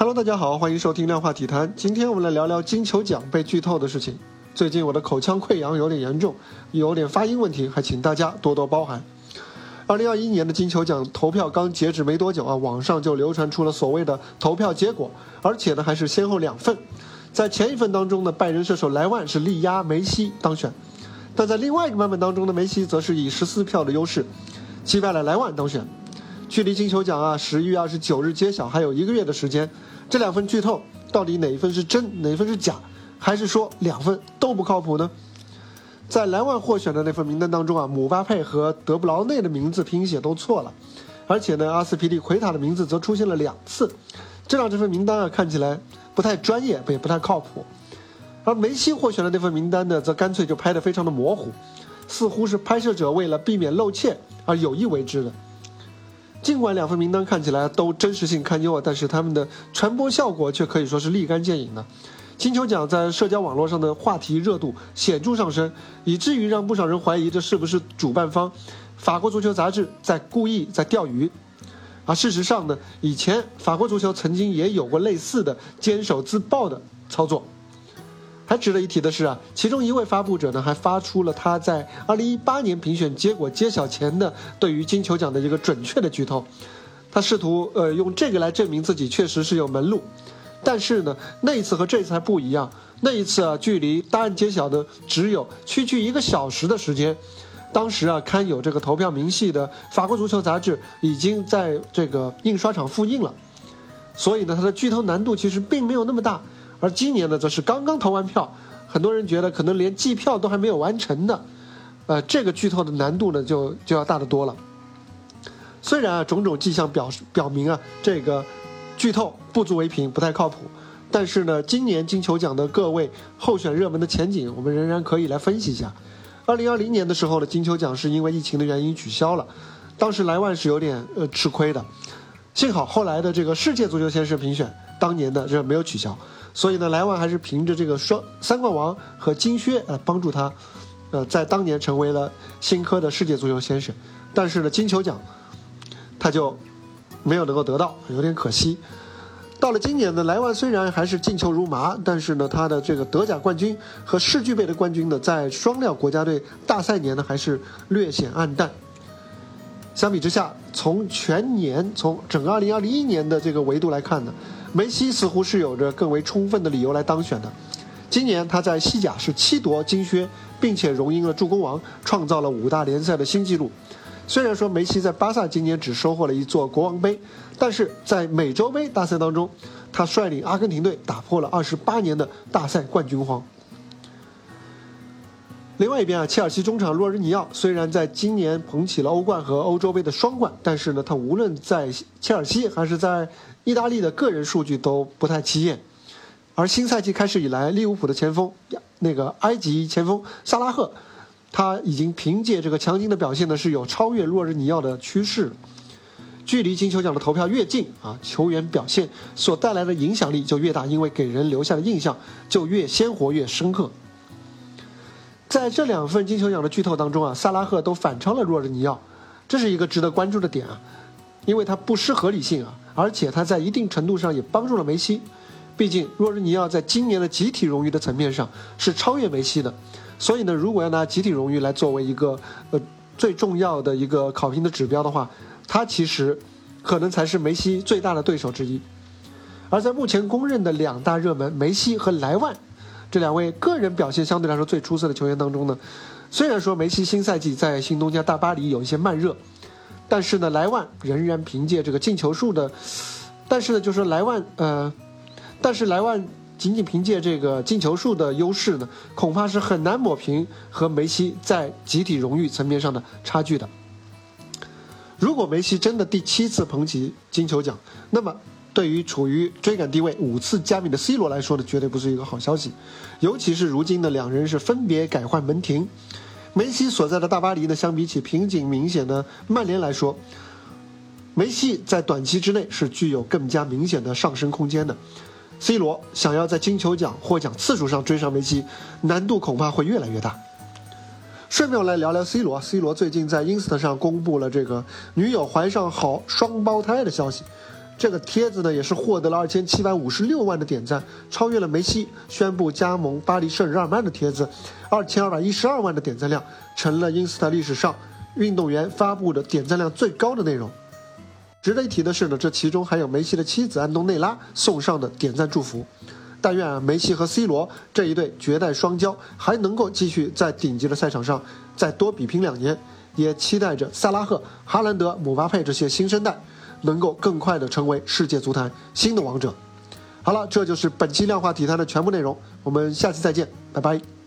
Hello，大家好，欢迎收听量化体坛。今天我们来聊聊金球奖被剧透的事情。最近我的口腔溃疡有点严重，有点发音问题，还请大家多多包涵。二零二一年的金球奖投票刚截止没多久啊，网上就流传出了所谓的投票结果，而且呢还是先后两份。在前一份当中呢，拜仁射手莱万是力压梅西当选，但在另外一个版本当中呢，梅西则是以十四票的优势击败了莱万当选。距离金球奖啊十一月二十九日揭晓还有一个月的时间。这两份剧透到底哪一份是真，哪一份是假，还是说两份都不靠谱呢？在莱万获选的那份名单当中啊，姆巴佩和德布劳内的名字拼写都错了，而且呢，阿斯皮利奎塔的名字则出现了两次，这让这份名单啊看起来不太专业，也不太靠谱。而梅西获选的那份名单呢，则干脆就拍得非常的模糊，似乎是拍摄者为了避免露怯而有意为之的。尽管两份名单看起来都真实性堪忧啊，但是他们的传播效果却可以说是立竿见影的。金球奖在社交网络上的话题热度显著上升，以至于让不少人怀疑这是不是主办方法国足球杂志在故意在钓鱼。而事实上呢，以前法国足球曾经也有过类似的坚守自爆的操作。还值得一提的是啊，其中一位发布者呢，还发出了他在2018年评选结果揭晓前的对于金球奖的一个准确的剧透，他试图呃用这个来证明自己确实是有门路，但是呢，那一次和这次还不一样，那一次啊，距离答案揭晓的只有区区一个小时的时间，当时啊，刊有这个投票明细的法国足球杂志已经在这个印刷厂复印了，所以呢，它的剧透难度其实并没有那么大。而今年呢，则是刚刚投完票，很多人觉得可能连计票都还没有完成呢，呃，这个剧透的难度呢就就要大得多了。虽然啊，种种迹象表表明啊，这个剧透不足为凭，不太靠谱，但是呢，今年金球奖的各位候选热门的前景，我们仍然可以来分析一下。二零二零年的时候呢，金球奖是因为疫情的原因取消了，当时莱万是有点呃吃亏的，幸好后来的这个世界足球先生评选，当年的这没有取消。所以呢，莱万还是凭着这个双三冠王和金靴呃帮助他，呃，在当年成为了新科的世界足球先生。但是呢，金球奖他就没有能够得到，有点可惜。到了今年呢，莱万虽然还是进球如麻，但是呢，他的这个德甲冠军和世俱杯的冠军呢，在双料国家队大赛年呢，还是略显黯淡。相比之下，从全年从整个2021年的这个维度来看呢。梅西似乎是有着更为充分的理由来当选的。今年他在西甲是七夺金靴，并且荣膺了助攻王，创造了五大联赛的新纪录。虽然说梅西在巴萨今年只收获了一座国王杯，但是在美洲杯大赛当中，他率领阿根廷队打破了二十八年的大赛冠军荒。另外一边啊，切尔西中场洛日尼奥虽然在今年捧起了欧冠和欧洲杯的双冠，但是呢，他无论在切尔西还是在意大利的个人数据都不太起眼。而新赛季开始以来，利物浦的前锋那个埃及前锋萨拉赫，他已经凭借这个强劲的表现呢，是有超越洛日尼奥的趋势。距离金球奖的投票越近啊，球员表现所带来的影响力就越大，因为给人留下的印象就越鲜活越深刻。在这两份金球奖的剧透当中啊，萨拉赫都反超了若日尼奥，这是一个值得关注的点啊，因为他不失合理性啊，而且他在一定程度上也帮助了梅西，毕竟若日尼奥在今年的集体荣誉的层面上是超越梅西的，所以呢，如果要拿集体荣誉来作为一个呃最重要的一个考评的指标的话，他其实可能才是梅西最大的对手之一，而在目前公认的两大热门梅西和莱万。这两位个人表现相对来说最出色的球员当中呢，虽然说梅西新赛季在新东家大巴黎有一些慢热，但是呢，莱万仍然凭借这个进球数的，但是呢，就是莱万呃，但是莱万仅仅凭借这个进球数的优势呢，恐怕是很难抹平和梅西在集体荣誉层面上的差距的。如果梅西真的第七次捧起金球奖，那么。对于处于追赶地位五次加冕的 C 罗来说呢，绝对不是一个好消息。尤其是如今的两人是分别改换门庭，梅西所在的大巴黎呢，相比起瓶颈明显的曼联来说，梅西在短期之内是具有更加明显的上升空间的。C 罗想要在金球奖获奖次数上追上梅西，难度恐怕会越来越大。顺便来聊聊 C 罗，C 罗最近在 Insta 上公布了这个女友怀上好双胞胎的消息。这个帖子呢也是获得了二千七百五十六万的点赞，超越了梅西宣布加盟巴黎圣日耳曼的帖子二千二百一十二万的点赞量，成了因斯塔历史上运动员发布的点赞量最高的内容。值得一提的是呢，这其中还有梅西的妻子安东内拉送上的点赞祝福。但愿啊，梅西和 C 罗这一对绝代双骄还能够继续在顶级的赛场上再多比拼两年，也期待着萨拉赫、哈兰德、姆巴佩这些新生代能够更快的成为世界足坛新的王者。好了，这就是本期量化体坛的全部内容，我们下期再见，拜拜。